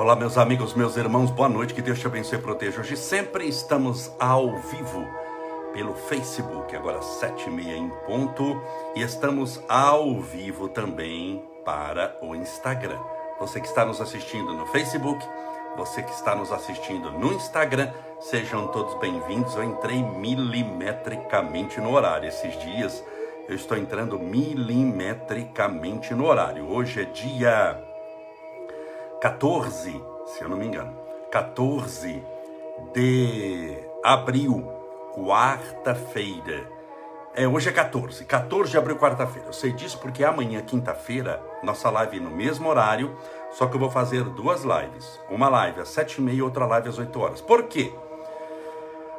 Olá, meus amigos, meus irmãos, boa noite, que Deus te abençoe e proteja. Hoje sempre estamos ao vivo pelo Facebook, agora sete e meia em ponto, e estamos ao vivo também para o Instagram. Você que está nos assistindo no Facebook, você que está nos assistindo no Instagram, sejam todos bem-vindos. Eu entrei milimetricamente no horário esses dias. Eu estou entrando milimetricamente no horário. Hoje é dia 14, se eu não me engano, 14 de abril, quarta-feira. É, hoje é 14, 14 de abril, quarta-feira. Eu sei disso porque amanhã, quinta-feira, nossa live no mesmo horário, só que eu vou fazer duas lives. Uma live às 7h30 e outra live às 8 horas. Por quê?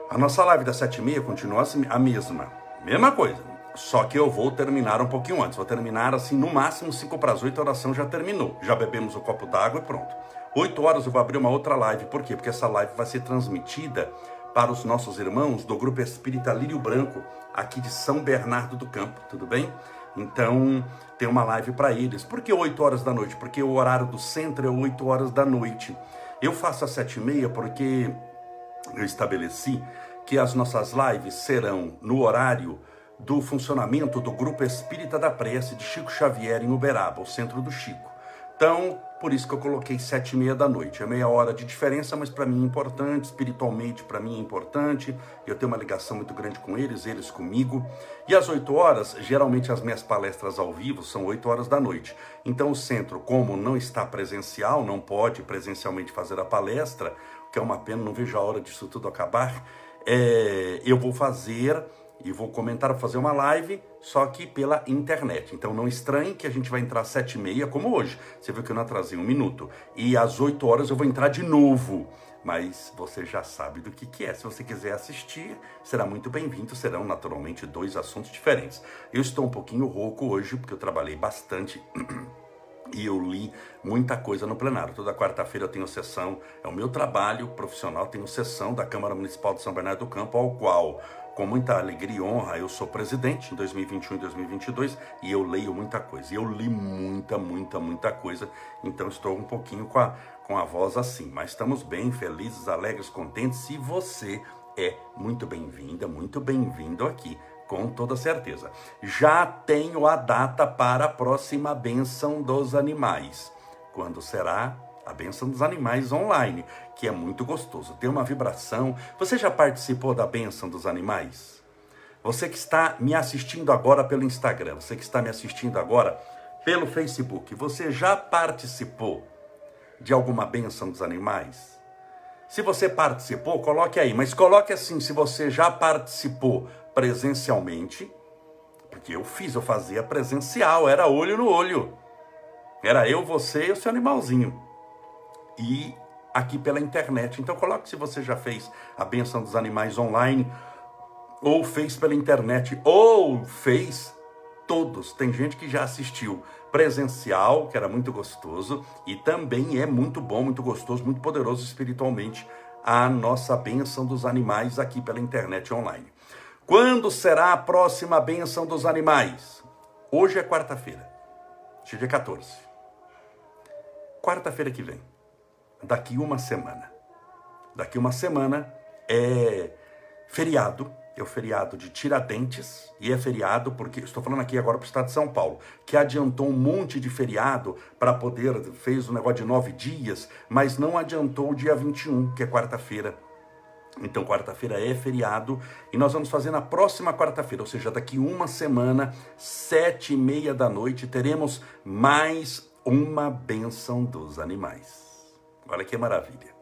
A nossa live das 7h30 continua a mesma. Mesma coisa. Só que eu vou terminar um pouquinho antes. Vou terminar assim, no máximo 5 para as 8, a oração já terminou. Já bebemos o copo d'água e pronto. 8 horas eu vou abrir uma outra live. Por quê? Porque essa live vai ser transmitida para os nossos irmãos do Grupo Espírita Lírio Branco, aqui de São Bernardo do Campo, tudo bem? Então, tem uma live para eles. Por que 8 horas da noite? Porque o horário do centro é 8 horas da noite. Eu faço às 7 e meia porque eu estabeleci que as nossas lives serão no horário do funcionamento do Grupo Espírita da Prece de Chico Xavier em Uberaba, o centro do Chico. Então, por isso que eu coloquei sete e meia da noite. É meia hora de diferença, mas para mim é importante, espiritualmente para mim é importante. Eu tenho uma ligação muito grande com eles, eles comigo. E às oito horas, geralmente as minhas palestras ao vivo são oito horas da noite. Então o centro, como não está presencial, não pode presencialmente fazer a palestra, que é uma pena, não vejo a hora disso tudo acabar. É, eu vou fazer e vou comentar, fazer uma live, só que pela internet. Então não estranhe que a gente vai entrar às sete e meia, como hoje. Você viu que eu não atrasei um minuto. E às 8 horas eu vou entrar de novo. Mas você já sabe do que, que é. Se você quiser assistir, será muito bem-vindo. Serão naturalmente dois assuntos diferentes. Eu estou um pouquinho rouco hoje, porque eu trabalhei bastante. E eu li muita coisa no plenário. Toda quarta-feira eu tenho sessão, é o meu trabalho profissional, tenho sessão da Câmara Municipal de São Bernardo do Campo, ao qual com muita alegria e honra, eu sou presidente em 2021 e 2022 e eu leio muita coisa. E eu li muita, muita, muita coisa, então estou um pouquinho com a, com a voz assim. Mas estamos bem, felizes, alegres, contentes e você é muito bem-vinda, muito bem-vindo aqui, com toda certeza. Já tenho a data para a próxima bênção dos animais. Quando será? A bênção dos animais online, que é muito gostoso. Tem uma vibração. Você já participou da bênção dos animais? Você que está me assistindo agora pelo Instagram, você que está me assistindo agora pelo Facebook, você já participou de alguma bênção dos animais? Se você participou, coloque aí, mas coloque assim, se você já participou presencialmente, porque eu fiz, eu fazia presencial, era olho no olho. Era eu, você e o seu animalzinho e aqui pela internet. Então coloque se você já fez a benção dos animais online, ou fez pela internet, ou fez todos. Tem gente que já assistiu presencial, que era muito gostoso, e também é muito bom, muito gostoso, muito poderoso espiritualmente a nossa bênção dos animais aqui pela internet online. Quando será a próxima bênção dos animais? Hoje é quarta-feira, dia 14. Quarta-feira que vem daqui uma semana. Daqui uma semana é feriado, é o feriado de Tiradentes, e é feriado porque, estou falando aqui agora para o estado de São Paulo, que adiantou um monte de feriado para poder, fez um negócio de nove dias, mas não adiantou o dia 21, que é quarta-feira. Então, quarta-feira é feriado e nós vamos fazer na próxima quarta-feira, ou seja, daqui uma semana, sete e meia da noite, teremos mais uma benção dos animais. Olha que maravilha.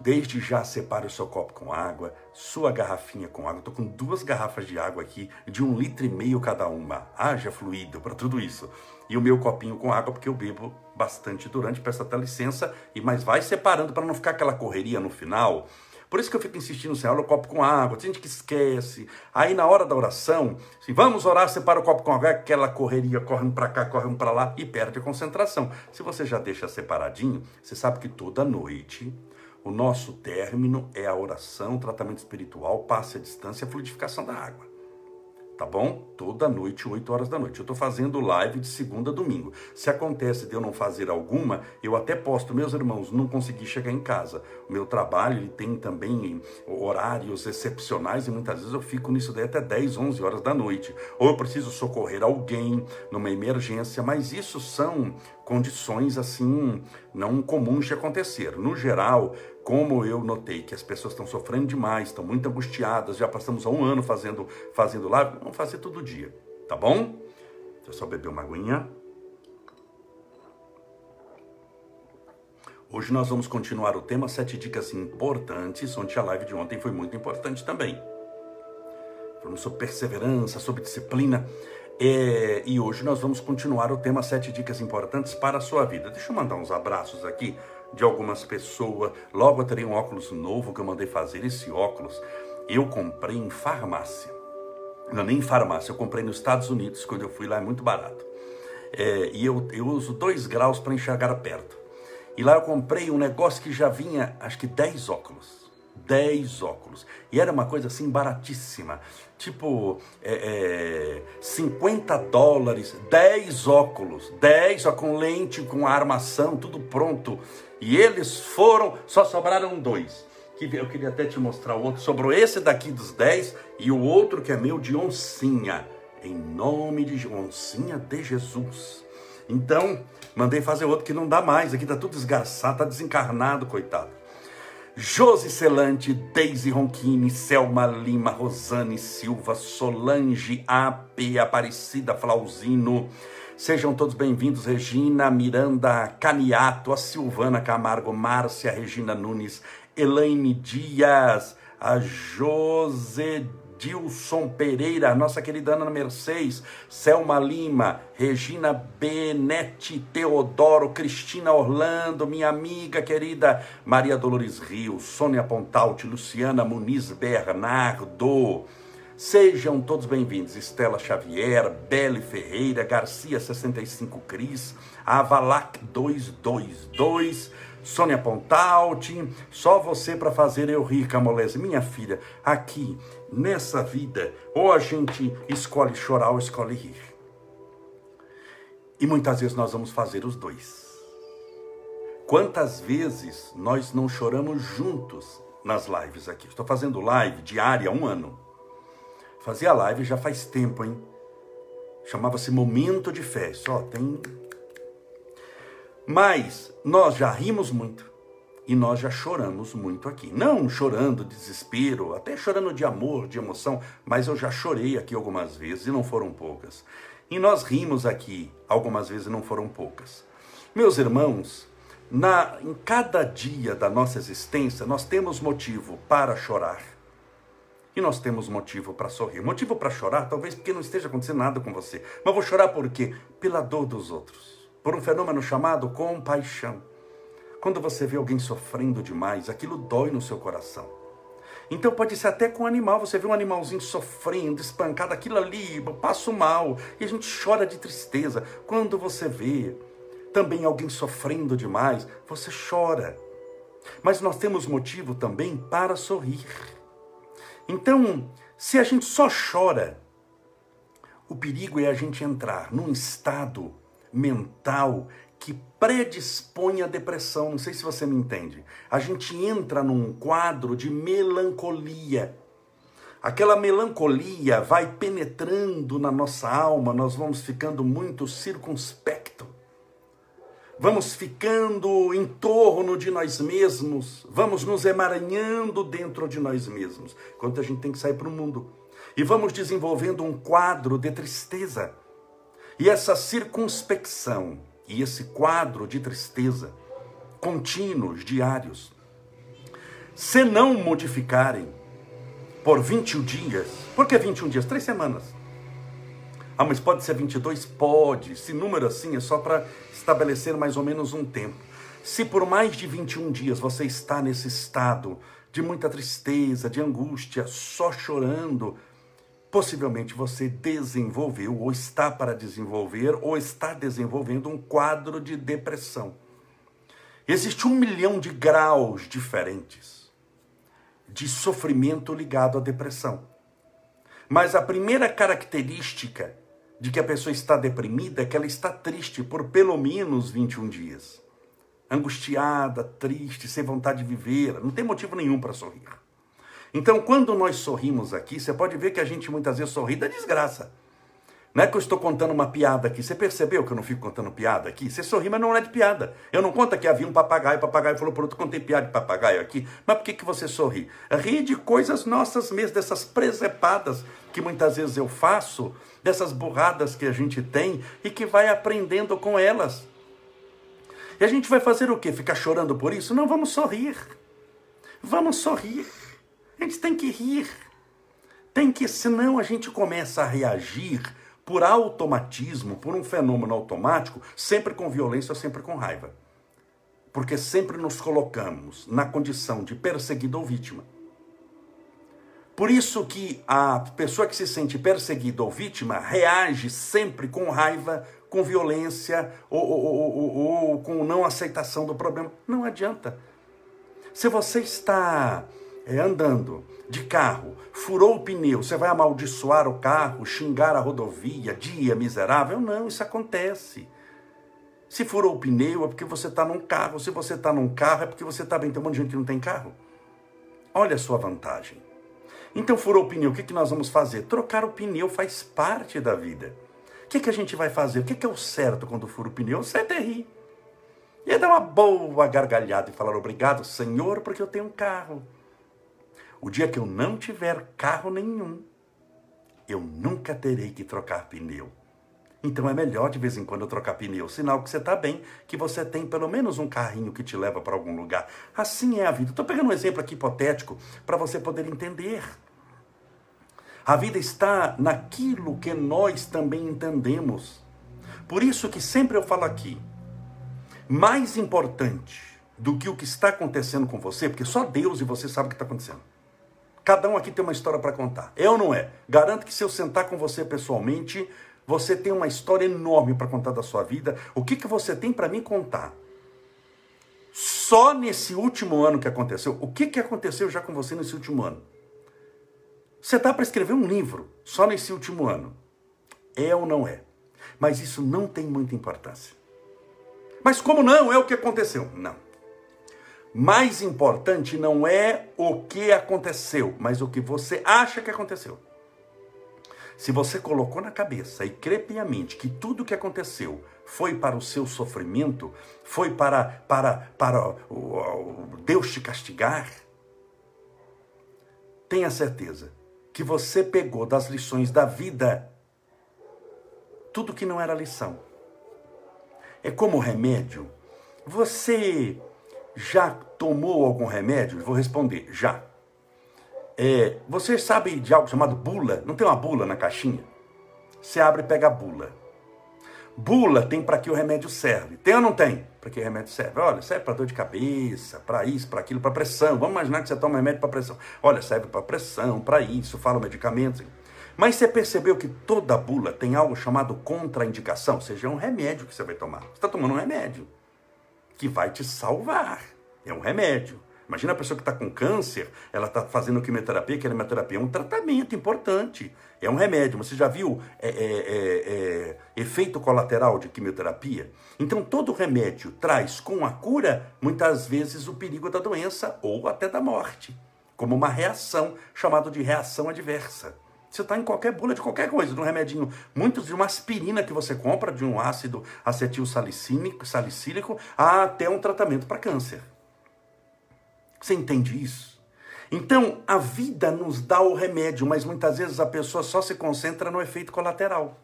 Desde já separe o seu copo com água, sua garrafinha com água. Estou com duas garrafas de água aqui, de um litro e meio cada uma. Haja fluido para tudo isso. E o meu copinho com água, porque eu bebo bastante durante, peço até licença, e mas vai separando para não ficar aquela correria no final. Por isso que eu fico insistindo, Senhor, olha o copo com água, tem gente que esquece. Aí na hora da oração, se vamos orar, separa o copo com água, é aquela correria, corre um para cá, corre um para lá e perde a concentração. Se você já deixa separadinho, você sabe que toda noite o nosso término é a oração, tratamento espiritual, passe a distância a fluidificação da água. Tá bom? Toda noite, 8 horas da noite. Eu estou fazendo live de segunda a domingo. Se acontece de eu não fazer alguma, eu até posto, meus irmãos, não consegui chegar em casa. O meu trabalho tem também horários excepcionais e muitas vezes eu fico nisso daí até 10, 11 horas da noite. Ou eu preciso socorrer alguém numa emergência, mas isso são condições assim não comuns de acontecer. No geral, como eu notei que as pessoas estão sofrendo demais, estão muito angustiadas, já passamos há um ano fazendo, fazendo live, vamos fazer todo dia, tá bom? Deixa eu só beber uma aguinha. Hoje nós vamos continuar o tema sete dicas importantes, onde a live de ontem foi muito importante também. Falamos sobre perseverança, sobre disciplina. É, e hoje nós vamos continuar o tema sete dicas importantes para a sua vida. Deixa eu mandar uns abraços aqui de algumas pessoas. Logo eu terei um óculos novo que eu mandei fazer. Esse óculos eu comprei em farmácia. Não, nem em farmácia, eu comprei nos Estados Unidos, quando eu fui lá, é muito barato. É, e eu, eu uso dois graus para enxergar perto. E lá eu comprei um negócio que já vinha, acho que 10 óculos. 10 óculos. E era uma coisa assim baratíssima. Tipo, é, é, 50 dólares, 10 óculos. 10 ó, com lente, com armação, tudo pronto. E eles foram, só sobraram dois. Eu queria até te mostrar o outro. Sobrou esse daqui dos 10 e o outro que é meu de oncinha. Em nome de oncinha de Jesus. Então, mandei fazer outro que não dá mais. Aqui tá tudo desgraçado, tá desencarnado, coitado. Josi Celante, Deise Ronquini, Selma Lima, Rosane Silva, Solange AP, Aparecida Flauzino, Sejam todos bem-vindos, Regina, Miranda, Caniato, a Silvana Camargo, Márcia, Regina Nunes, Elaine Dias, a José Dilson Pereira, nossa querida Ana Mercedes, Selma Lima, Regina Benete, Teodoro, Cristina Orlando, minha amiga querida Maria Dolores Rios, Sônia Pontalte, Luciana Muniz Bernardo, Sejam todos bem-vindos. Estela Xavier, Belle Ferreira, Garcia 65 Cris, Avalac 222, Sônia Pontalti, só você para fazer eu rir, Camolese. Minha filha, aqui nessa vida, ou a gente escolhe chorar ou escolhe rir. E muitas vezes nós vamos fazer os dois. Quantas vezes nós não choramos juntos nas lives aqui? Estou fazendo live diária há um ano. Fazia live já faz tempo, hein? Chamava-se Momento de Fé. Só tem. Mas nós já rimos muito e nós já choramos muito aqui. Não chorando de desespero, até chorando de amor, de emoção, mas eu já chorei aqui algumas vezes e não foram poucas. E nós rimos aqui algumas vezes e não foram poucas. Meus irmãos, na, em cada dia da nossa existência, nós temos motivo para chorar e nós temos motivo para sorrir. Motivo para chorar, talvez porque não esteja acontecendo nada com você. Mas vou chorar por quê? Pela dor dos outros. Por um fenômeno chamado compaixão. Quando você vê alguém sofrendo demais, aquilo dói no seu coração. Então pode ser até com um animal, você vê um animalzinho sofrendo, espancado, aquilo ali, passa mal, e a gente chora de tristeza. Quando você vê também alguém sofrendo demais, você chora. Mas nós temos motivo também para sorrir. Então, se a gente só chora, o perigo é a gente entrar num estado mental que predispõe à depressão. Não sei se você me entende. A gente entra num quadro de melancolia. Aquela melancolia vai penetrando na nossa alma, nós vamos ficando muito circunspecto vamos ficando em torno de nós mesmos, vamos nos emaranhando dentro de nós mesmos, enquanto a gente tem que sair para o mundo. E vamos desenvolvendo um quadro de tristeza. E essa circunspecção e esse quadro de tristeza, contínuos, diários, se não modificarem por 21 dias, por que 21 dias? Três semanas. Ah, mas pode ser 22? Pode. Esse número assim é só para estabelecer mais ou menos um tempo. Se por mais de 21 dias você está nesse estado de muita tristeza, de angústia, só chorando, possivelmente você desenvolveu, ou está para desenvolver, ou está desenvolvendo um quadro de depressão. Existe um milhão de graus diferentes de sofrimento ligado à depressão. Mas a primeira característica de que a pessoa está deprimida é que ela está triste por pelo menos 21 dias. Angustiada, triste, sem vontade de viver, não tem motivo nenhum para sorrir. Então, quando nós sorrimos aqui, você pode ver que a gente muitas vezes sorri da desgraça. Não é que eu estou contando uma piada aqui. Você percebeu que eu não fico contando piada aqui? Você sorri, mas não é de piada. Eu não conto que havia um papagaio, o papagaio falou por outro, contei piada de papagaio aqui. Mas por que, que você sorri? Ri de coisas nossas mesmo, dessas presepadas que muitas vezes eu faço, dessas burradas que a gente tem e que vai aprendendo com elas. E a gente vai fazer o quê? Ficar chorando por isso? Não, vamos sorrir. Vamos sorrir. A gente tem que rir. Tem que, senão a gente começa a reagir por automatismo, por um fenômeno automático, sempre com violência, sempre com raiva. Porque sempre nos colocamos na condição de perseguido ou vítima. Por isso que a pessoa que se sente perseguida ou vítima reage sempre com raiva, com violência ou, ou, ou, ou com não aceitação do problema. Não adianta. Se você está é, andando de carro, furou o pneu, você vai amaldiçoar o carro, xingar a rodovia, dia miserável? Não, isso acontece. Se furou o pneu é porque você está num carro, se você está num carro é porque você está bem. Tem um monte de gente que não tem carro. Olha a sua vantagem. Então furou o pneu, o que, que nós vamos fazer? Trocar o pneu faz parte da vida. O que, que a gente vai fazer? O que, que é o certo quando fura o pneu? O certo é rir. E é dar uma boa gargalhada e falar obrigado, Senhor, porque eu tenho um carro. O dia que eu não tiver carro nenhum, eu nunca terei que trocar pneu. Então é melhor de vez em quando trocar pneu, sinal que você está bem, que você tem pelo menos um carrinho que te leva para algum lugar. Assim é a vida. Estou pegando um exemplo aqui hipotético para você poder entender. A vida está naquilo que nós também entendemos. Por isso que sempre eu falo aqui, mais importante do que o que está acontecendo com você, porque só Deus e você sabe o que está acontecendo. Cada um aqui tem uma história para contar. Ou não é? Garanto que se eu sentar com você pessoalmente, você tem uma história enorme para contar da sua vida. O que, que você tem para me contar? Só nesse último ano que aconteceu. O que, que aconteceu já com você nesse último ano? Você está para escrever um livro só nesse último ano. É ou não é? Mas isso não tem muita importância. Mas como não? É o que aconteceu. Não. Mais importante não é o que aconteceu, mas o que você acha que aconteceu. Se você colocou na cabeça e crê piamente que tudo o que aconteceu foi para o seu sofrimento, foi para, para, para o, Deus te castigar, tenha certeza que você pegou das lições da vida tudo que não era lição. É como remédio. Você já tomou algum remédio? Vou responder, já. É, você sabe de algo chamado bula? Não tem uma bula na caixinha? Você abre e pega a bula. Bula tem para que o remédio serve. Tem ou não tem? Para que o remédio serve? Olha, serve para dor de cabeça, para isso, para aquilo, para pressão. Vamos imaginar que você toma remédio para pressão. Olha, serve para pressão, para isso, fala o medicamento. Mas você percebeu que toda bula tem algo chamado contraindicação? Ou seja, é um remédio que você vai tomar. Você está tomando um remédio que vai te salvar. É um remédio. Imagina a pessoa que está com câncer, ela está fazendo quimioterapia, que a quimioterapia é um tratamento importante, é um remédio. Você já viu é, é, é, é, efeito colateral de quimioterapia? Então, todo remédio traz com a cura, muitas vezes, o perigo da doença ou até da morte, como uma reação, chamada de reação adversa. Você está em qualquer bula de qualquer coisa, de um remedinho, muitos de uma aspirina que você compra, de um ácido acetil salicílico, até um tratamento para câncer. Você entende isso? Então, a vida nos dá o remédio, mas muitas vezes a pessoa só se concentra no efeito colateral.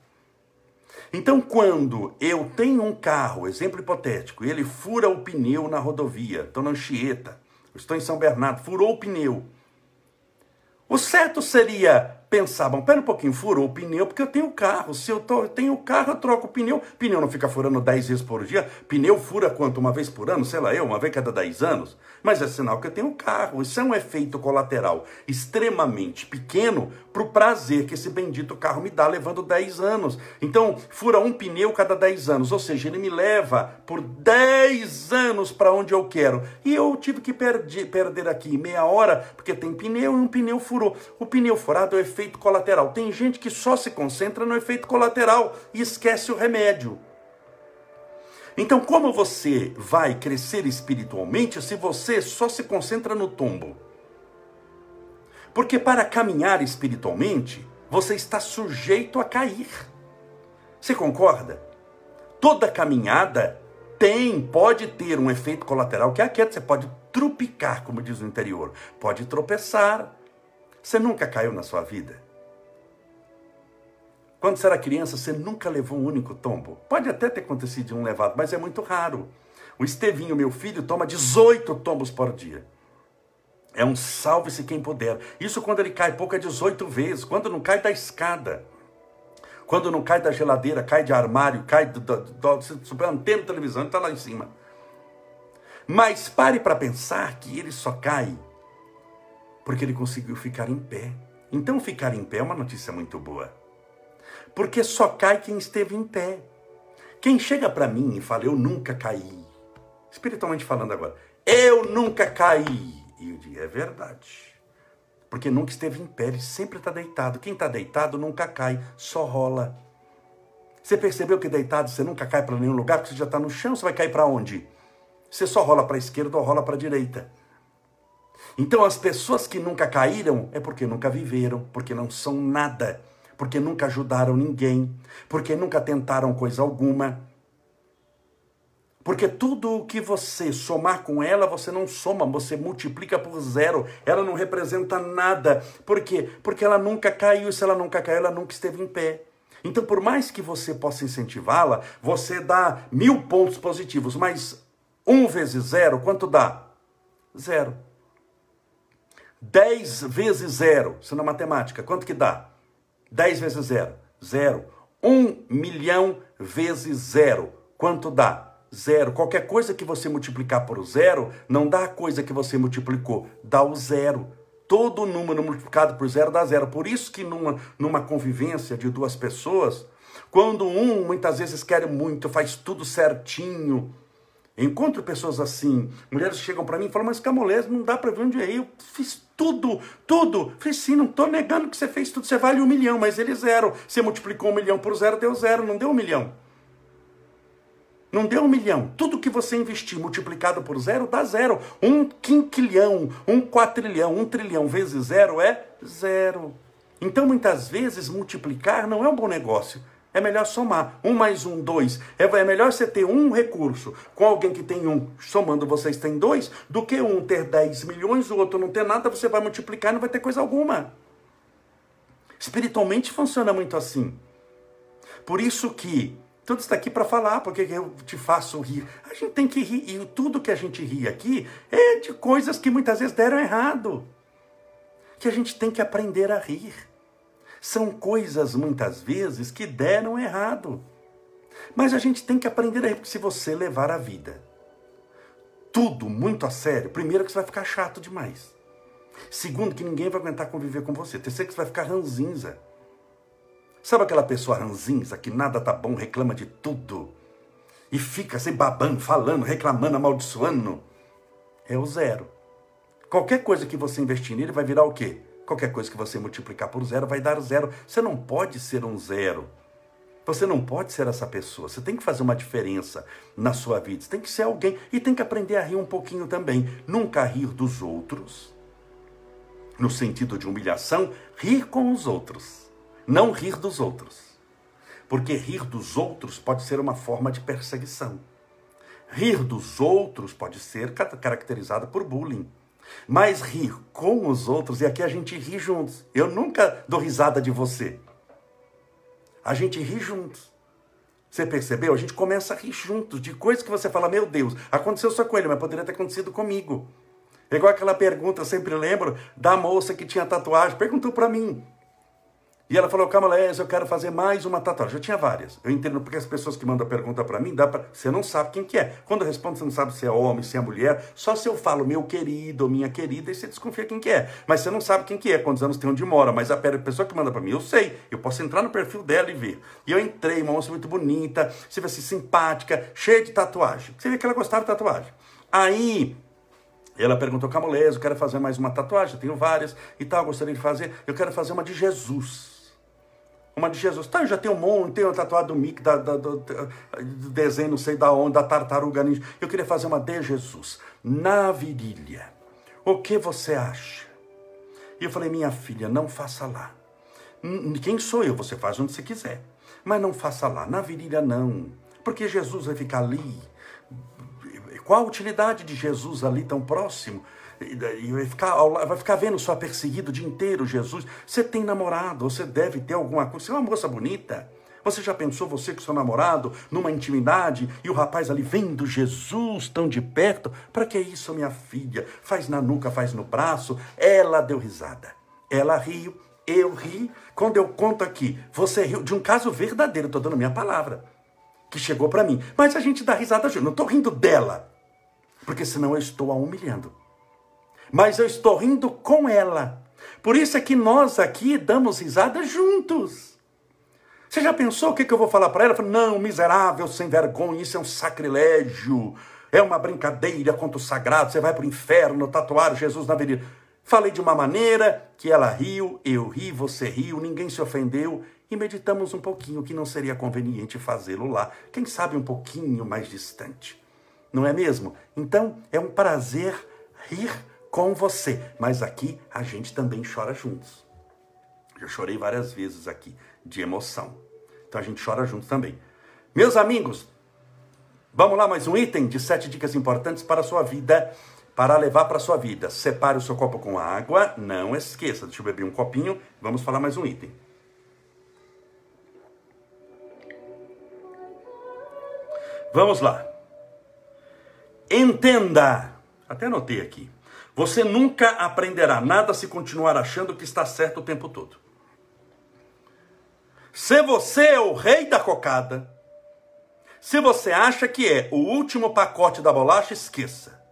Então, quando eu tenho um carro, exemplo hipotético, e ele fura o pneu na rodovia, estou na Anchieta, estou em São Bernardo, furou o pneu. O certo seria pensar, bom, pera um pouquinho, furou o pneu porque eu tenho carro. Se eu, tô, eu tenho carro, eu troco o pneu. Pneu não fica furando 10 vezes por dia. Pneu fura quanto? Uma vez por ano? Sei lá eu, uma vez cada 10 anos. Mas é sinal que eu tenho carro. Isso é um efeito colateral extremamente pequeno para o prazer que esse bendito carro me dá levando 10 anos. Então, fura um pneu cada 10 anos. Ou seja, ele me leva por 10 anos para onde eu quero. E eu tive que perder, perder aqui meia hora porque tem pneu e um pneu furou. O pneu furado é efeito efeito colateral. Tem gente que só se concentra no efeito colateral e esquece o remédio. Então, como você vai crescer espiritualmente se você só se concentra no tombo? Porque para caminhar espiritualmente, você está sujeito a cair. Você concorda? Toda caminhada tem, pode ter um efeito colateral que é queda. Você pode trupicar, como diz o interior, pode tropeçar. Você nunca caiu na sua vida? Quando você era criança, você nunca levou um único tombo? Pode até ter acontecido um levado, mas é muito raro. O Estevinho, meu filho, toma 18 tombos por dia. É um salve-se quem puder. Isso quando ele cai pouco é 18 vezes. Quando não cai da escada. Quando não cai da geladeira, cai de armário, cai do, do, do, do antena de televisão, está lá em cima. Mas pare para pensar que ele só cai porque ele conseguiu ficar em pé. Então ficar em pé é uma notícia muito boa. Porque só cai quem esteve em pé. Quem chega para mim e fala, eu nunca caí, espiritualmente falando agora, eu nunca caí. E eu digo, é verdade. Porque nunca esteve em pé, ele sempre está deitado. Quem está deitado nunca cai, só rola. Você percebeu que deitado você nunca cai para nenhum lugar, porque você já está no chão, você vai cair para onde? Você só rola para a esquerda ou rola para a direita. Então as pessoas que nunca caíram é porque nunca viveram, porque não são nada, porque nunca ajudaram ninguém, porque nunca tentaram coisa alguma. Porque tudo o que você somar com ela, você não soma, você multiplica por zero. Ela não representa nada. Por quê? Porque ela nunca caiu. Se ela nunca caiu, ela nunca esteve em pé. Então, por mais que você possa incentivá-la, você dá mil pontos positivos, mas um vezes zero, quanto dá? Zero. Dez vezes zero, isso na matemática, quanto que dá? Dez vezes zero, zero. Um milhão vezes zero, quanto dá? zero. Qualquer coisa que você multiplicar por zero, não dá a coisa que você multiplicou, dá o zero. Todo número multiplicado por zero dá zero. Por isso que numa, numa convivência de duas pessoas, quando um muitas vezes quer muito, faz tudo certinho. Encontro pessoas assim, mulheres chegam para mim e falam, mas Camolés, não dá para ver onde é. Eu fiz tudo, tudo. Falei, sim, não estou negando que você fez tudo. Você vale um milhão, mas ele zero. Você multiplicou um milhão por zero, deu zero, não deu um milhão. Não deu um milhão. Tudo que você investir multiplicado por zero dá zero. Um quinquilhão, um quatrilhão, um trilhão vezes zero é zero. Então, muitas vezes, multiplicar não é um bom negócio. É melhor somar. Um mais um, dois. É, é melhor você ter um recurso com alguém que tem um, somando vocês têm dois, do que um ter 10 milhões, o outro não ter nada, você vai multiplicar e não vai ter coisa alguma. Espiritualmente funciona muito assim. Por isso que tudo está aqui para falar, porque eu te faço rir. A gente tem que rir, e tudo que a gente ri aqui é de coisas que muitas vezes deram errado. Que a gente tem que aprender a rir. São coisas, muitas vezes, que deram errado. Mas a gente tem que aprender a rir, porque se você levar a vida tudo muito a sério, primeiro que você vai ficar chato demais. Segundo, que ninguém vai aguentar conviver com você. Terceiro, que você vai ficar ranzinza. Sabe aquela pessoa ranzinza que nada tá bom, reclama de tudo e fica sem babando, falando, reclamando, amaldiçoando? É o zero. Qualquer coisa que você investir nele vai virar o quê? Qualquer coisa que você multiplicar por zero vai dar zero. Você não pode ser um zero. Você não pode ser essa pessoa. Você tem que fazer uma diferença na sua vida. Você tem que ser alguém e tem que aprender a rir um pouquinho também. Nunca rir dos outros, no sentido de humilhação, rir com os outros não rir dos outros. Porque rir dos outros pode ser uma forma de perseguição. Rir dos outros pode ser caracterizado por bullying. Mas rir com os outros, e aqui a gente ri juntos. Eu nunca dou risada de você. A gente ri juntos. Você percebeu? A gente começa a rir juntos de coisas que você fala, meu Deus, aconteceu só com ele, mas poderia ter acontecido comigo. É igual aquela pergunta, eu sempre lembro, da moça que tinha tatuagem, perguntou para mim, e ela falou, Camalés, eu quero fazer mais uma tatuagem. Já tinha várias. Eu entendo porque as pessoas que mandam pergunta para mim, dá pra... você não sabe quem que é. Quando eu respondo, você não sabe se é homem, se é mulher. Só se eu falo meu querido, minha querida, e você desconfia quem que é. Mas você não sabe quem que é, quantos anos tem, onde mora. Mas a pessoa que manda para mim, eu sei. Eu posso entrar no perfil dela e ver. E eu entrei, uma moça muito bonita, você vê assim, simpática, cheia de tatuagem. Você vê que ela gostava de tatuagem. Aí, ela perguntou, Camolés, eu quero fazer mais uma tatuagem, tenho várias e tal, gostaria de fazer. Eu quero fazer uma de Jesus. Uma de Jesus. Tá, eu já tenho um monte, tenho tatuado do Mickey, da, da, do, do desenho, não sei da onde, da tartaruga ninja. Eu queria fazer uma de Jesus, na virilha. O que você acha? E eu falei, minha filha, não faça lá. Quem sou eu? Você faz onde você quiser. Mas não faça lá, na virilha não. Porque Jesus vai ficar ali qual a utilidade de Jesus ali tão próximo? E vai ficar, vai ficar vendo só perseguido o dia inteiro, Jesus. Você tem namorado, você deve ter alguma coisa. Você é uma moça bonita. Você já pensou, você com seu namorado, numa intimidade, e o rapaz ali vendo Jesus tão de perto? Para que isso, minha filha? Faz na nuca, faz no braço. Ela deu risada. Ela riu, eu ri. Quando eu conto aqui, você riu de um caso verdadeiro, estou dando minha palavra, que chegou para mim. Mas a gente dá risada junto. Não estou rindo dela porque senão eu estou a humilhando. Mas eu estou rindo com ela. Por isso é que nós aqui damos risada juntos. Você já pensou o que, eu vou falar para ela? Falo, não, miserável, sem vergonha, isso é um sacrilégio. É uma brincadeira contra o sagrado. Você vai para o inferno tatuar Jesus na avenida. Falei de uma maneira que ela riu, eu ri, você riu, ninguém se ofendeu e meditamos um pouquinho que não seria conveniente fazê-lo lá, quem sabe um pouquinho mais distante não é mesmo? Então é um prazer rir com você, mas aqui a gente também chora juntos. Eu chorei várias vezes aqui de emoção. Então a gente chora juntos também. Meus amigos, vamos lá mais um item de sete dicas importantes para a sua vida, para levar para a sua vida. Separe o seu copo com água, não esqueça. Deixa eu beber um copinho. Vamos falar mais um item. Vamos lá. Entenda, até anotei aqui. Você nunca aprenderá nada se continuar achando que está certo o tempo todo. Se você é o rei da cocada, se você acha que é o último pacote da bolacha, esqueça.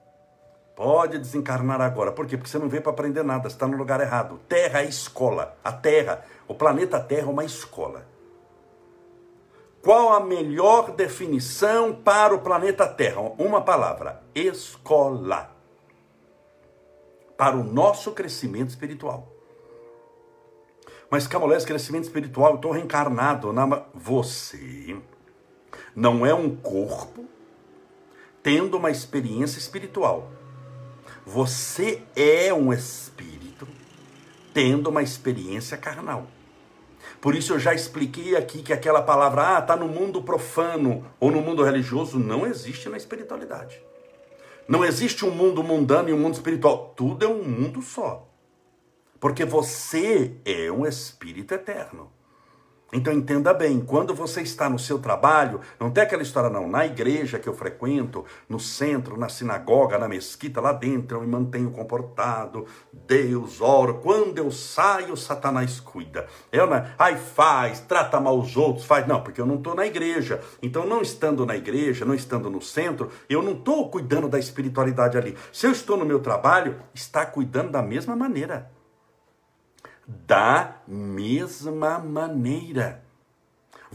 Pode desencarnar agora. Por quê? Porque você não veio para aprender nada, você está no lugar errado. Terra é escola. A Terra, o planeta Terra é uma escola. Qual a melhor definição para o planeta Terra? Uma palavra: escola. Para o nosso crescimento espiritual. Mas Camolés, crescimento espiritual, eu estou reencarnado. Na... Você não é um corpo tendo uma experiência espiritual. Você é um espírito tendo uma experiência carnal. Por isso eu já expliquei aqui que aquela palavra, ah, está no mundo profano ou no mundo religioso, não existe na espiritualidade. Não existe um mundo mundano e um mundo espiritual. Tudo é um mundo só. Porque você é um espírito eterno. Então entenda bem, quando você está no seu trabalho, não tem aquela história não, na igreja que eu frequento, no centro, na sinagoga, na mesquita, lá dentro eu me mantenho comportado, Deus oro, quando eu saio, Satanás cuida. Eu não, ai faz, trata mal os outros, faz, não, porque eu não estou na igreja. Então não estando na igreja, não estando no centro, eu não estou cuidando da espiritualidade ali. Se eu estou no meu trabalho, está cuidando da mesma maneira da mesma maneira.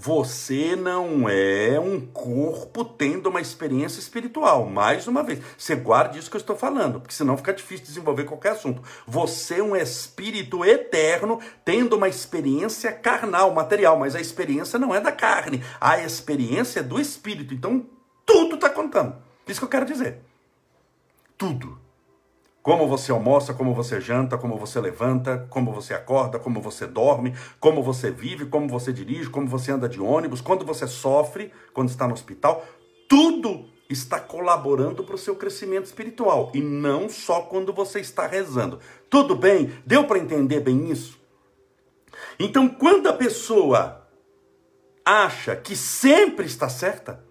Você não é um corpo tendo uma experiência espiritual. Mais uma vez, você guarde isso que eu estou falando, porque senão fica difícil desenvolver qualquer assunto. Você é um espírito eterno tendo uma experiência carnal, material, mas a experiência não é da carne, a experiência é do espírito. Então, tudo está contando. Isso que eu quero dizer. Tudo. Como você almoça, como você janta, como você levanta, como você acorda, como você dorme, como você vive, como você dirige, como você anda de ônibus, quando você sofre, quando está no hospital, tudo está colaborando para o seu crescimento espiritual e não só quando você está rezando. Tudo bem? Deu para entender bem isso? Então, quando a pessoa acha que sempre está certa,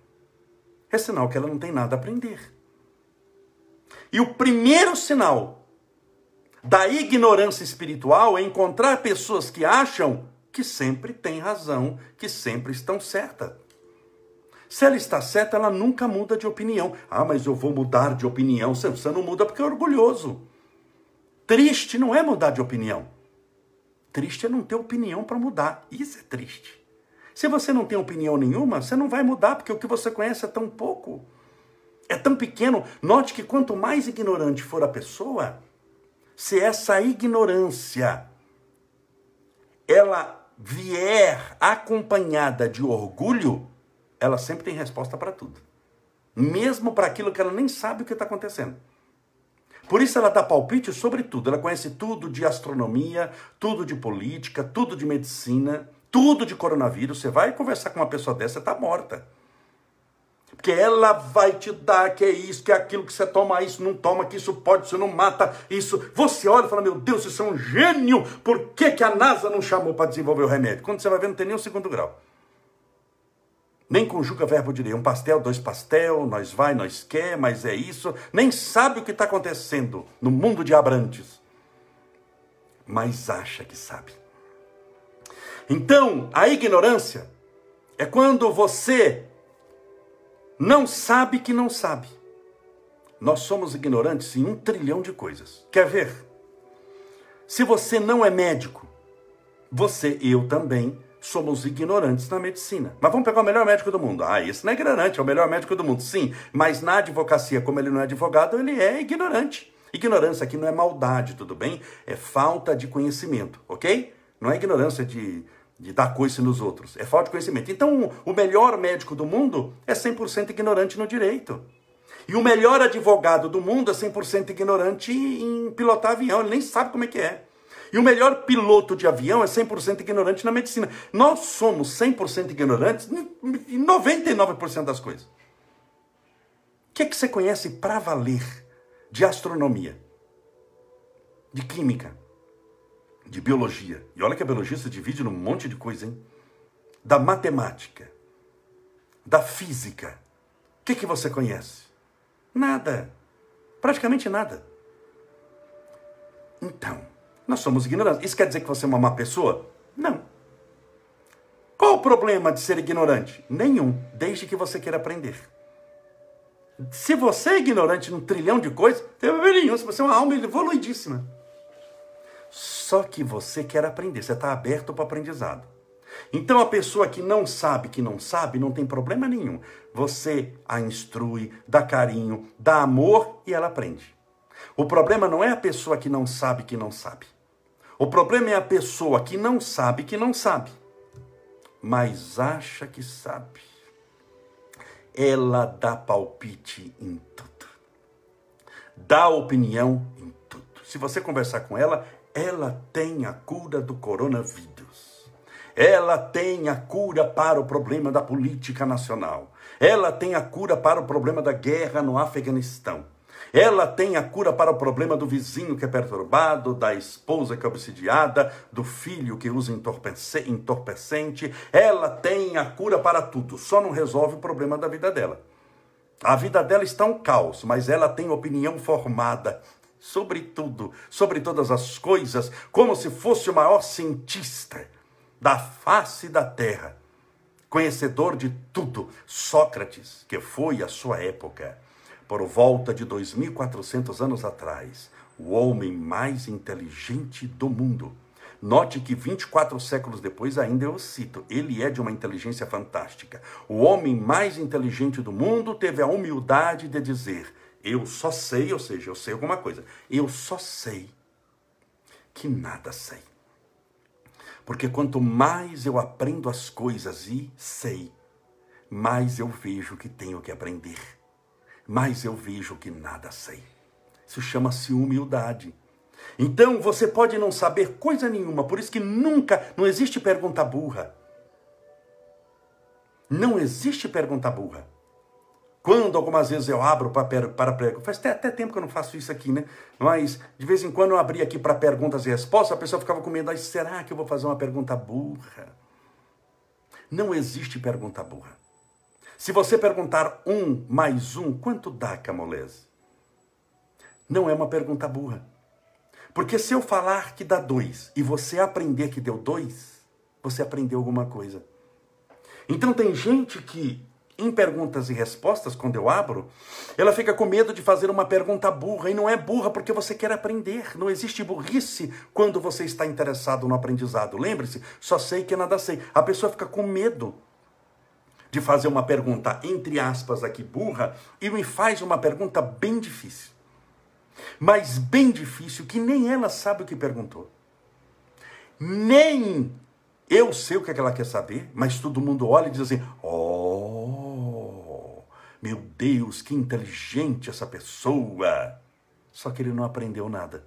é sinal que ela não tem nada a aprender. E o primeiro sinal da ignorância espiritual é encontrar pessoas que acham que sempre têm razão, que sempre estão certas. Se ela está certa, ela nunca muda de opinião. Ah, mas eu vou mudar de opinião. Você não muda porque é orgulhoso. Triste não é mudar de opinião. Triste é não ter opinião para mudar. Isso é triste. Se você não tem opinião nenhuma, você não vai mudar, porque o que você conhece é tão pouco. É tão pequeno. Note que quanto mais ignorante for a pessoa, se essa ignorância ela vier acompanhada de orgulho, ela sempre tem resposta para tudo. Mesmo para aquilo que ela nem sabe o que está acontecendo. Por isso ela dá palpite sobre tudo. Ela conhece tudo de astronomia, tudo de política, tudo de medicina, tudo de coronavírus. Você vai conversar com uma pessoa dessa, você está morta. Porque ela vai te dar que é isso, que é aquilo, que você toma isso, não toma, que isso pode, isso não mata, isso. Você olha e fala, meu Deus, isso é um gênio. Por que, que a NASA não chamou para desenvolver o remédio? Quando você vai ver, não tem nem o segundo grau. Nem conjuga verbo direito. Um pastel, dois pastel, nós vai, nós quer, mas é isso. Nem sabe o que está acontecendo no mundo de Abrantes. Mas acha que sabe. Então, a ignorância é quando você não sabe que não sabe. Nós somos ignorantes em um trilhão de coisas. Quer ver? Se você não é médico, você e eu também somos ignorantes na medicina. Mas vamos pegar o melhor médico do mundo. Ah, esse não é ignorante, é o melhor médico do mundo. Sim, mas na advocacia, como ele não é advogado, ele é ignorante. Ignorância aqui não é maldade, tudo bem? É falta de conhecimento, ok? Não é ignorância de de dar coice nos outros. É falta de conhecimento. Então, o melhor médico do mundo é 100% ignorante no direito. E o melhor advogado do mundo é 100% ignorante em pilotar avião. Ele nem sabe como é que é. E o melhor piloto de avião é 100% ignorante na medicina. Nós somos 100% ignorantes em 99% das coisas. O que, é que você conhece para valer de astronomia? De química? De biologia. E olha que a biologia se divide num monte de coisa, hein? Da matemática, da física. O que, que você conhece? Nada. Praticamente nada. Então, nós somos ignorantes. Isso quer dizer que você é uma má pessoa? Não. Qual o problema de ser ignorante? Nenhum, desde que você queira aprender. Se você é ignorante num trilhão de coisas, tem problema nenhum. Se você é uma alma evoluidíssima. Só que você quer aprender, você está aberto para o aprendizado. Então a pessoa que não sabe que não sabe, não tem problema nenhum. Você a instrui, dá carinho, dá amor e ela aprende. O problema não é a pessoa que não sabe que não sabe. O problema é a pessoa que não sabe que não sabe, mas acha que sabe. Ela dá palpite em tudo. Dá opinião em tudo. Se você conversar com ela, ela tem a cura do coronavírus. Ela tem a cura para o problema da política nacional. Ela tem a cura para o problema da guerra no Afeganistão. Ela tem a cura para o problema do vizinho que é perturbado, da esposa que é obsidiada, do filho que usa entorpecente. Ela tem a cura para tudo, só não resolve o problema da vida dela. A vida dela está um caos, mas ela tem opinião formada sobre tudo, sobre todas as coisas, como se fosse o maior cientista da face da terra, conhecedor de tudo. Sócrates, que foi a sua época, por volta de 2400 anos atrás, o homem mais inteligente do mundo. Note que 24 séculos depois ainda eu cito, ele é de uma inteligência fantástica. O homem mais inteligente do mundo teve a humildade de dizer: eu só sei, ou seja, eu sei alguma coisa. Eu só sei que nada sei. Porque quanto mais eu aprendo as coisas e sei, mais eu vejo que tenho que aprender. Mais eu vejo que nada sei. Isso chama-se humildade. Então você pode não saber coisa nenhuma, por isso que nunca, não existe pergunta burra. Não existe pergunta burra. Quando algumas vezes eu abro para, para perguntas, faz até, até, tempo que eu não faço isso aqui, né? Mas de vez em quando eu abri aqui para perguntas e respostas, a pessoa ficava com medo, será que eu vou fazer uma pergunta burra? Não existe pergunta burra. Se você perguntar um mais um, quanto dá, Camolese? Não é uma pergunta burra. Porque se eu falar que dá dois e você aprender que deu dois, você aprendeu alguma coisa. Então tem gente que em perguntas e respostas, quando eu abro, ela fica com medo de fazer uma pergunta burra. E não é burra porque você quer aprender. Não existe burrice quando você está interessado no aprendizado. Lembre-se, só sei que nada sei. A pessoa fica com medo de fazer uma pergunta, entre aspas, aqui burra, e me faz uma pergunta bem difícil. Mas bem difícil, que nem ela sabe o que perguntou. Nem eu sei o que, é que ela quer saber, mas todo mundo olha e diz assim: Oh, meu Deus, que inteligente essa pessoa. Só que ele não aprendeu nada.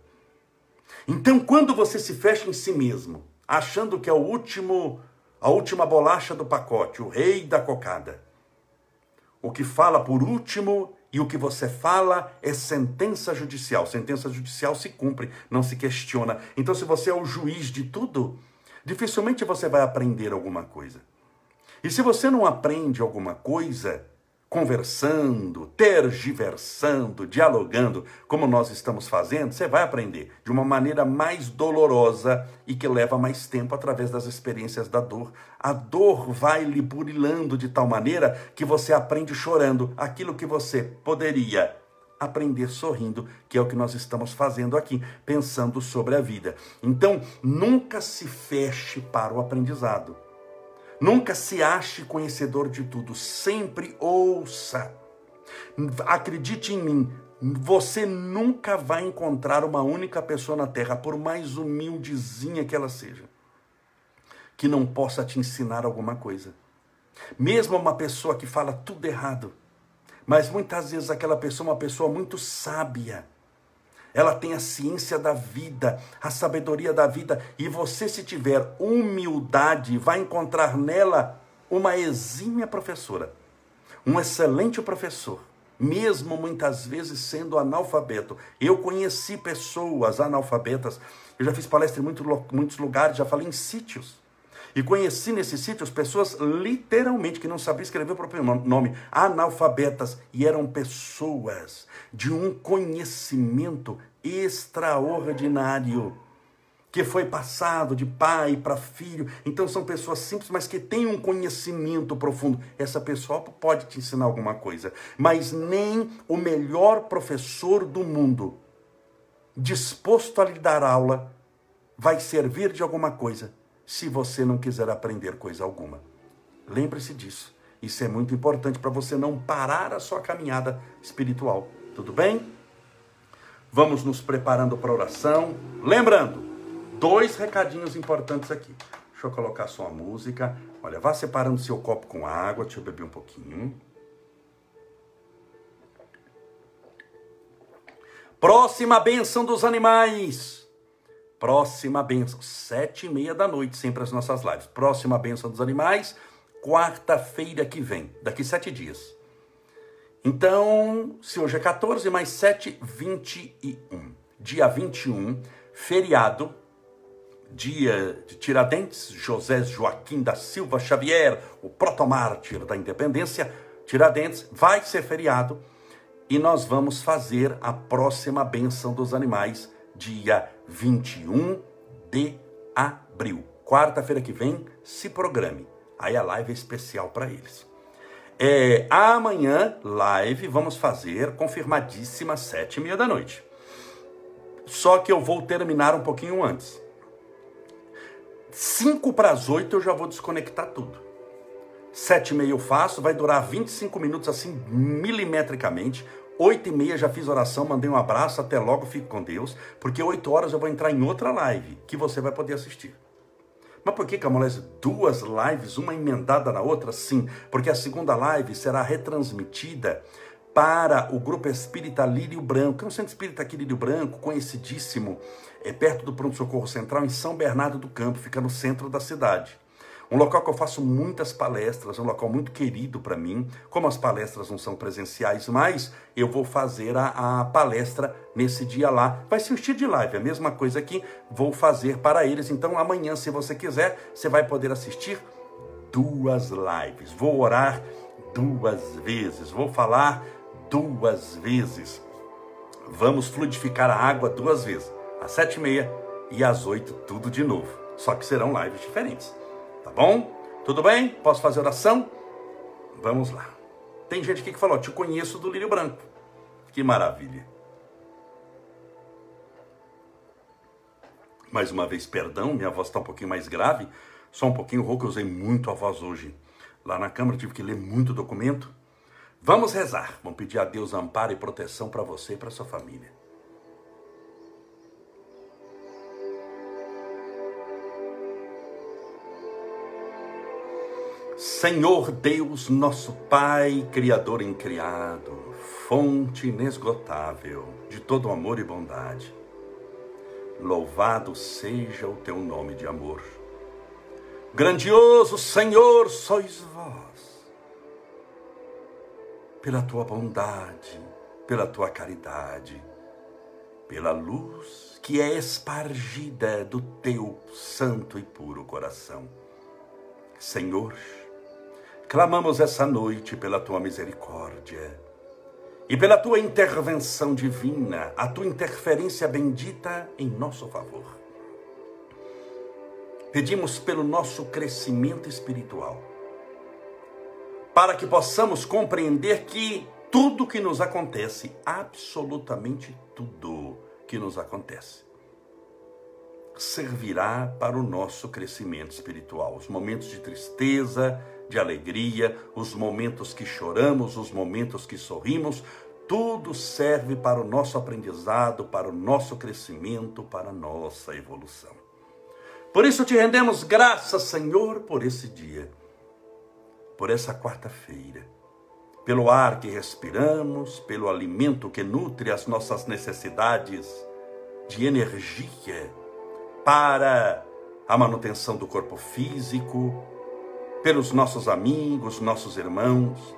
Então, quando você se fecha em si mesmo, achando que é o último, a última bolacha do pacote, o rei da cocada, o que fala por último e o que você fala é sentença judicial. Sentença judicial se cumpre, não se questiona. Então, se você é o juiz de tudo, dificilmente você vai aprender alguma coisa. E se você não aprende alguma coisa, conversando, tergiversando, dialogando, como nós estamos fazendo, você vai aprender de uma maneira mais dolorosa e que leva mais tempo através das experiências da dor. A dor vai lhe burilando de tal maneira que você aprende chorando aquilo que você poderia aprender sorrindo, que é o que nós estamos fazendo aqui, pensando sobre a vida. Então, nunca se feche para o aprendizado. Nunca se ache conhecedor de tudo, sempre ouça. Acredite em mim, você nunca vai encontrar uma única pessoa na terra, por mais humildezinha que ela seja, que não possa te ensinar alguma coisa. Mesmo uma pessoa que fala tudo errado, mas muitas vezes aquela pessoa é uma pessoa muito sábia ela tem a ciência da vida, a sabedoria da vida, e você, se tiver humildade, vai encontrar nela uma exímia professora, um excelente professor, mesmo muitas vezes sendo analfabeto. Eu conheci pessoas analfabetas, eu já fiz palestra em muitos lugares, já falei em sítios. E conheci nesses sítios pessoas literalmente que não sabiam escrever o próprio nome, analfabetas, e eram pessoas de um conhecimento extraordinário que foi passado de pai para filho. Então são pessoas simples, mas que têm um conhecimento profundo. Essa pessoa pode te ensinar alguma coisa, mas nem o melhor professor do mundo disposto a lhe dar aula vai servir de alguma coisa se você não quiser aprender coisa alguma. Lembre-se disso. Isso é muito importante para você não parar a sua caminhada espiritual. Tudo bem? Vamos nos preparando para a oração. Lembrando, dois recadinhos importantes aqui. Deixa eu colocar só a música. Olha, vá separando seu copo com água. Deixa eu beber um pouquinho. Próxima bênção dos animais. Próxima bênção, sete e meia da noite, sempre as nossas lives. Próxima bênção dos animais, quarta-feira que vem, daqui sete dias. Então, se hoje é 14 mais 7, 21. Dia 21, feriado, dia de Tiradentes, José Joaquim da Silva Xavier, o protomártir da independência, Tiradentes, vai ser feriado e nós vamos fazer a próxima benção dos animais, dia 21 de abril. Quarta-feira que vem, se programe. Aí a live é especial para eles. É, amanhã, live, vamos fazer, confirmadíssima, sete e meia da noite. Só que eu vou terminar um pouquinho antes. Cinco para as oito eu já vou desconectar tudo. Sete e meia eu faço, vai durar 25 minutos assim, milimetricamente. Oito e meia já fiz oração, mandei um abraço, até logo, fique com Deus, porque oito horas eu vou entrar em outra live que você vai poder assistir. Mas por que, Camolés, duas lives, uma emendada na outra? Sim, porque a segunda live será retransmitida para o grupo espírita Lírio Branco, que é um centro espírita aqui Lírio Branco, conhecidíssimo, é perto do Pronto Socorro Central, em São Bernardo do Campo, fica no centro da cidade. Um local que eu faço muitas palestras, um local muito querido para mim. Como as palestras não são presenciais mais, eu vou fazer a, a, palestra nesse dia lá. Vai ser um estilo de live, a mesma coisa que vou fazer para eles. Então amanhã, se você quiser, você vai poder assistir duas lives. Vou orar duas vezes, vou falar duas vezes. Vamos fluidificar a água duas vezes, às sete e meia e às oito, tudo de novo. Só que serão lives diferentes. Tá bom? Tudo bem? Posso fazer oração? Vamos lá. Tem gente aqui que falou: Te conheço do lírio branco. Que maravilha. Mais uma vez, perdão, minha voz está um pouquinho mais grave, só um pouquinho rouca, eu usei muito a voz hoje. Lá na Câmara tive que ler muito documento. Vamos rezar, vamos pedir a Deus amparo e proteção para você e para sua família. Senhor Deus, nosso Pai, Criador incriado, fonte inesgotável de todo amor e bondade, louvado seja o teu nome de amor. Grandioso Senhor sois vós, pela tua bondade, pela tua caridade, pela luz que é espargida do teu santo e puro coração. Senhor, Clamamos essa noite pela tua misericórdia e pela tua intervenção divina, a tua interferência bendita em nosso favor. Pedimos pelo nosso crescimento espiritual, para que possamos compreender que tudo que nos acontece, absolutamente tudo que nos acontece, servirá para o nosso crescimento espiritual. Os momentos de tristeza, de alegria, os momentos que choramos, os momentos que sorrimos, tudo serve para o nosso aprendizado, para o nosso crescimento, para a nossa evolução. Por isso te rendemos graças, Senhor, por esse dia, por essa quarta-feira, pelo ar que respiramos, pelo alimento que nutre as nossas necessidades de energia para a manutenção do corpo físico, pelos nossos amigos, nossos irmãos,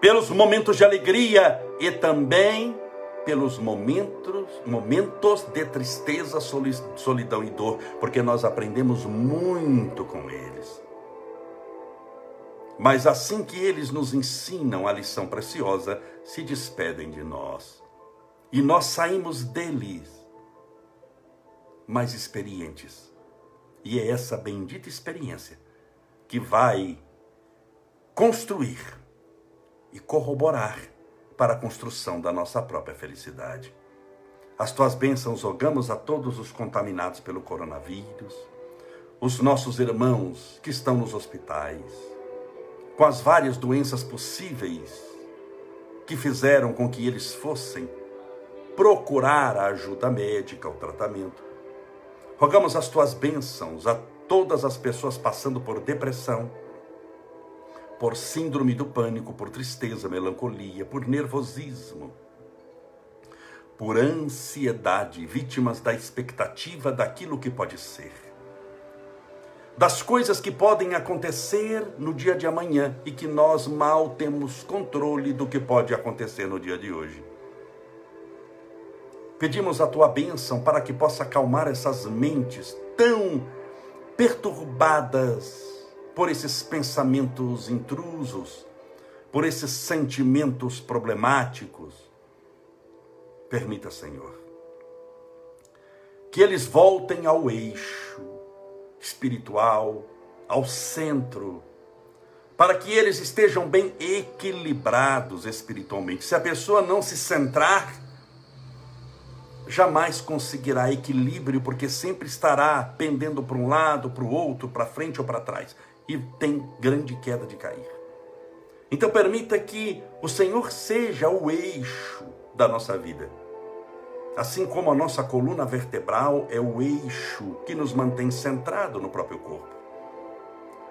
pelos momentos de alegria e também pelos momentos, momentos de tristeza, solidão e dor, porque nós aprendemos muito com eles. Mas assim que eles nos ensinam a lição preciosa, se despedem de nós. E nós saímos deles mais experientes. E é essa bendita experiência que vai construir e corroborar para a construção da nossa própria felicidade. As tuas bênçãos rogamos a todos os contaminados pelo coronavírus, os nossos irmãos que estão nos hospitais, com as várias doenças possíveis que fizeram com que eles fossem procurar a ajuda médica, o tratamento. Rogamos as tuas bênçãos a todas as pessoas passando por depressão, por síndrome do pânico, por tristeza, melancolia, por nervosismo, por ansiedade, vítimas da expectativa daquilo que pode ser, das coisas que podem acontecer no dia de amanhã e que nós mal temos controle do que pode acontecer no dia de hoje. Pedimos a tua bênção para que possa acalmar essas mentes tão perturbadas por esses pensamentos intrusos, por esses sentimentos problemáticos. Permita, Senhor, que eles voltem ao eixo espiritual, ao centro, para que eles estejam bem equilibrados espiritualmente. Se a pessoa não se centrar jamais conseguirá equilíbrio, porque sempre estará pendendo para um lado, para o outro, para frente ou para trás, e tem grande queda de cair. Então, permita que o Senhor seja o eixo da nossa vida. Assim como a nossa coluna vertebral é o eixo que nos mantém centrado no próprio corpo.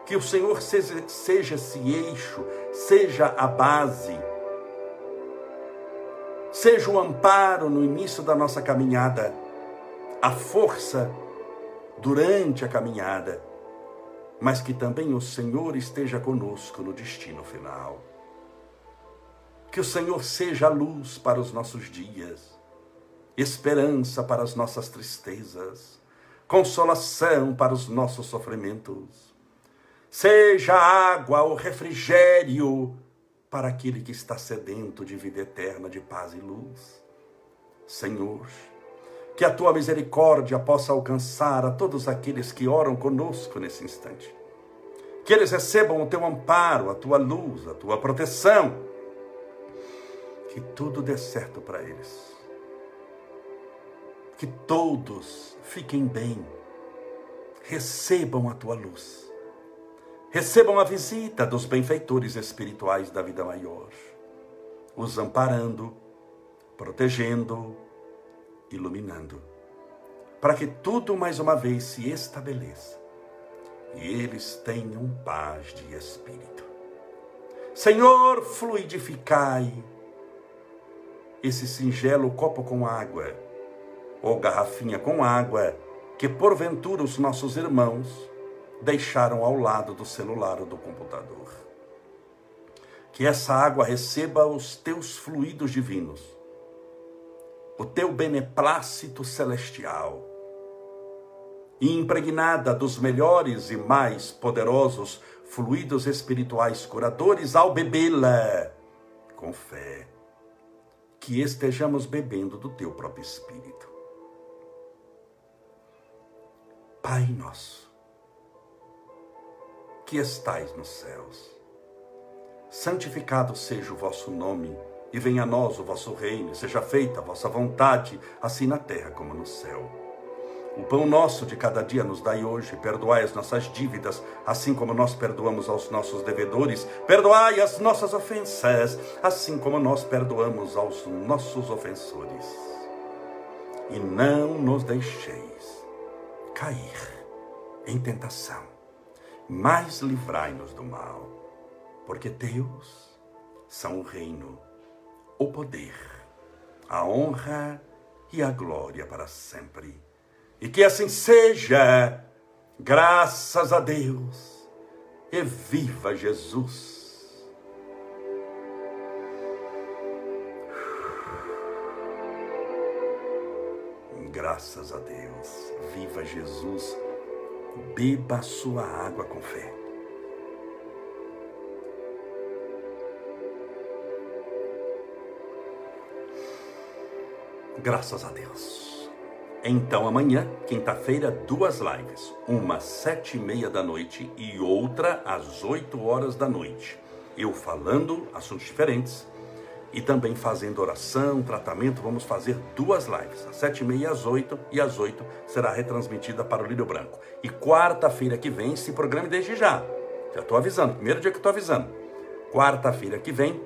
Que o Senhor seja, seja esse eixo, seja a base seja o amparo no início da nossa caminhada, a força durante a caminhada, mas que também o Senhor esteja conosco no destino final. Que o Senhor seja a luz para os nossos dias, esperança para as nossas tristezas, consolação para os nossos sofrimentos. Seja água, o refrigério para aquele que está sedento de vida eterna, de paz e luz. Senhor, que a tua misericórdia possa alcançar a todos aqueles que oram conosco nesse instante. Que eles recebam o teu amparo, a tua luz, a tua proteção. Que tudo dê certo para eles. Que todos fiquem bem, recebam a tua luz recebam a visita dos benfeitores espirituais da vida maior, os amparando, protegendo, iluminando, para que tudo mais uma vez se estabeleça e eles tenham paz de espírito. Senhor, fluidificai esse singelo copo com água, ou garrafinha com água, que porventura os nossos irmãos deixaram ao lado do celular ou do computador. Que essa água receba os teus fluidos divinos, o teu beneplácito celestial, e impregnada dos melhores e mais poderosos fluidos espirituais curadores ao bebê-la com fé que estejamos bebendo do teu próprio Espírito. Pai nosso, que estais nos céus, santificado seja o vosso nome, e venha a nós o vosso reino, seja feita a vossa vontade, assim na terra como no céu. O pão nosso de cada dia nos dai hoje, perdoai as nossas dívidas, assim como nós perdoamos aos nossos devedores, perdoai as nossas ofensas, assim como nós perdoamos aos nossos ofensores. E não nos deixeis cair em tentação, mas livrai-nos do mal, porque Deus são o reino, o poder, a honra e a glória para sempre. E que assim seja, graças a Deus, e viva Jesus. Graças a Deus, viva Jesus, beba sua água com fé. Graças a Deus. Então amanhã, quinta-feira, duas lives. Uma às sete e meia da noite e outra às oito horas da noite. Eu falando assuntos diferentes e também fazendo oração, tratamento. Vamos fazer duas lives, às sete e meia às oito. E às oito será retransmitida para o Lírio Branco. E quarta-feira que vem, se programe desde já. Já estou avisando, primeiro dia que estou avisando. Quarta-feira que vem,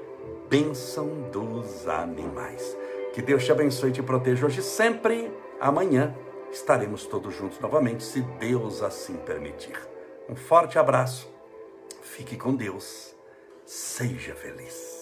bênção dos animais. Que Deus te abençoe e te proteja hoje sempre Amanhã estaremos todos juntos novamente, se Deus assim permitir. Um forte abraço, fique com Deus, seja feliz.